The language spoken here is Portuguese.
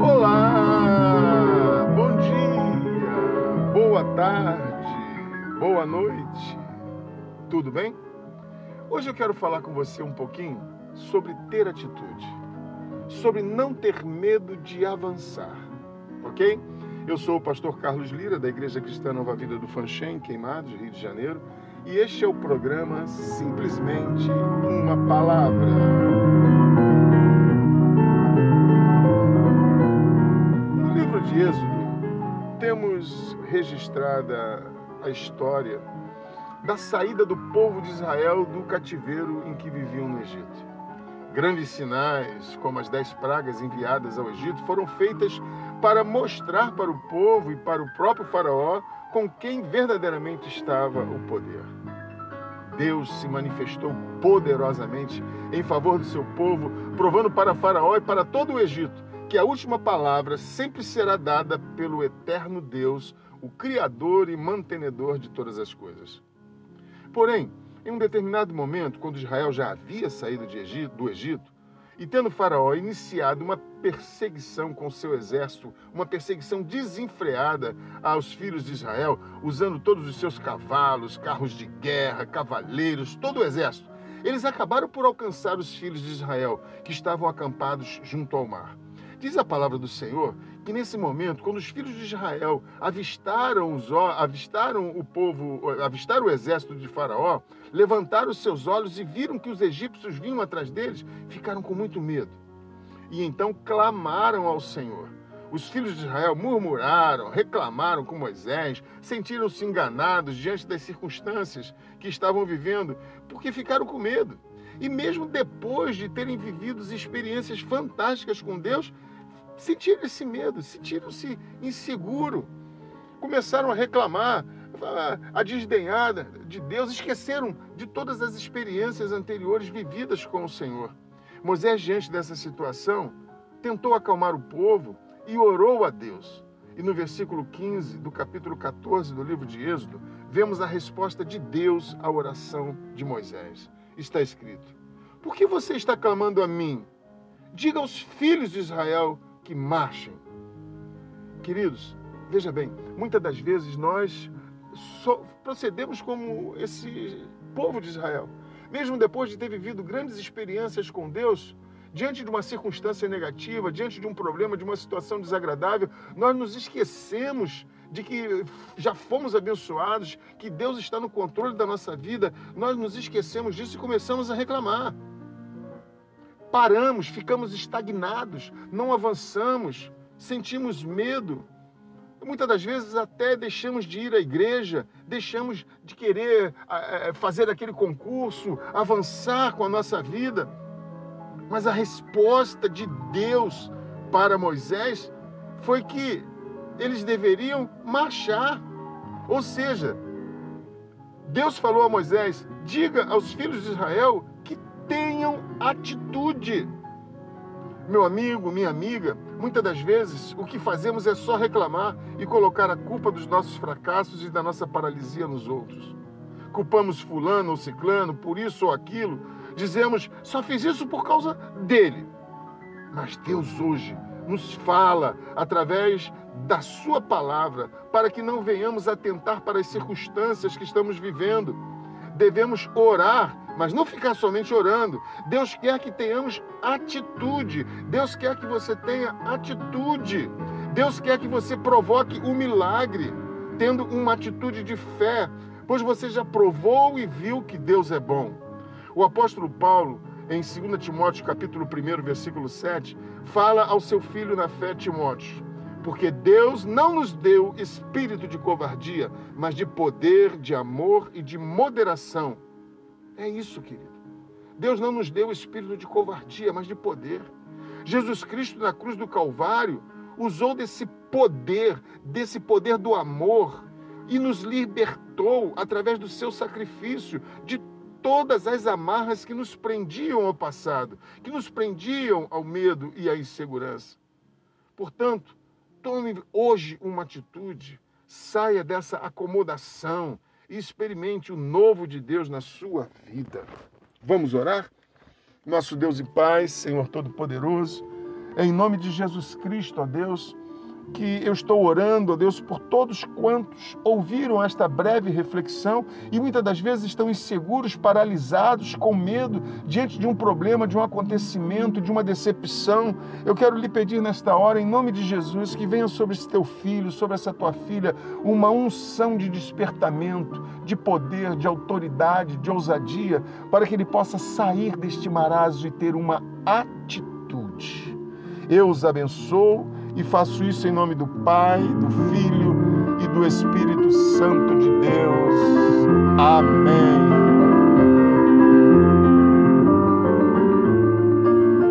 Olá, bom dia, boa tarde, boa noite, tudo bem? Hoje eu quero falar com você um pouquinho sobre ter atitude, sobre não ter medo de avançar, ok? Eu sou o pastor Carlos Lira, da Igreja Cristã Nova Vida do Fanchen, Queimados, Rio de Janeiro, e este é o programa Simplesmente uma Palavra. de Êxodo, temos registrada a história da saída do povo de Israel do cativeiro em que viviam no Egito. Grandes sinais, como as dez pragas enviadas ao Egito, foram feitas para mostrar para o povo e para o próprio Faraó com quem verdadeiramente estava o poder. Deus se manifestou poderosamente em favor do seu povo, provando para Faraó e para todo o Egito que a última palavra sempre será dada pelo eterno Deus, o Criador e mantenedor de todas as coisas. Porém, em um determinado momento, quando Israel já havia saído Egito, do Egito, e tendo Faraó iniciado uma perseguição com seu exército, uma perseguição desenfreada aos filhos de Israel, usando todos os seus cavalos, carros de guerra, cavaleiros, todo o exército, eles acabaram por alcançar os filhos de Israel, que estavam acampados junto ao mar. Diz a palavra do Senhor que nesse momento, quando os filhos de Israel avistaram, os, avistaram o povo, avistaram o exército de Faraó, levantaram os seus olhos e viram que os egípcios vinham atrás deles, ficaram com muito medo. E então clamaram ao Senhor. Os filhos de Israel murmuraram, reclamaram com Moisés, sentiram-se enganados diante das circunstâncias que estavam vivendo, porque ficaram com medo. E mesmo depois de terem vivido experiências fantásticas com Deus, sentiram esse medo, sentiram-se inseguro, começaram a reclamar, a desdenhar de Deus, esqueceram de todas as experiências anteriores vividas com o Senhor. Moisés, diante dessa situação, tentou acalmar o povo e orou a Deus. E no versículo 15 do capítulo 14 do livro de Êxodo, vemos a resposta de Deus à oração de Moisés. Está escrito: Por que você está clamando a mim? Diga aos filhos de Israel que marchem. Queridos, veja bem, muitas das vezes nós procedemos como esse povo de Israel. Mesmo depois de ter vivido grandes experiências com Deus, diante de uma circunstância negativa, diante de um problema, de uma situação desagradável, nós nos esquecemos de que já fomos abençoados, que Deus está no controle da nossa vida, nós nos esquecemos disso e começamos a reclamar paramos, ficamos estagnados, não avançamos, sentimos medo. Muitas das vezes até deixamos de ir à igreja, deixamos de querer fazer aquele concurso, avançar com a nossa vida. Mas a resposta de Deus para Moisés foi que eles deveriam marchar. Ou seja, Deus falou a Moisés: diga aos filhos de Israel tenham atitude. Meu amigo, minha amiga, muitas das vezes o que fazemos é só reclamar e colocar a culpa dos nossos fracassos e da nossa paralisia nos outros. Culpamos fulano ou ciclano por isso ou aquilo, dizemos só fiz isso por causa dele. Mas Deus hoje nos fala através da sua palavra para que não venhamos atentar para as circunstâncias que estamos vivendo. Devemos orar mas não ficar somente orando. Deus quer que tenhamos atitude. Deus quer que você tenha atitude. Deus quer que você provoque o milagre, tendo uma atitude de fé, pois você já provou e viu que Deus é bom. O apóstolo Paulo, em 2 Timóteo capítulo 1, versículo 7, fala ao seu filho na fé Timóteo: porque Deus não nos deu espírito de covardia, mas de poder, de amor e de moderação. É isso, querido. Deus não nos deu espírito de covardia, mas de poder. Jesus Cristo na cruz do Calvário usou desse poder, desse poder do amor e nos libertou através do seu sacrifício de todas as amarras que nos prendiam ao passado, que nos prendiam ao medo e à insegurança. Portanto, tome hoje uma atitude, saia dessa acomodação, e experimente o novo de Deus na sua vida. Vamos orar? Nosso Deus e Pai, Senhor Todo-Poderoso, em nome de Jesus Cristo, ó Deus, que eu estou orando, ó Deus, por todos quantos ouviram esta breve reflexão e muitas das vezes estão inseguros, paralisados, com medo diante de um problema, de um acontecimento, de uma decepção. Eu quero lhe pedir nesta hora, em nome de Jesus, que venha sobre esse teu filho, sobre essa tua filha, uma unção de despertamento, de poder, de autoridade, de ousadia, para que ele possa sair deste marasmo e ter uma atitude. Eu os abençoo e faço isso em nome do Pai, do Filho e do Espírito Santo de Deus. Amém.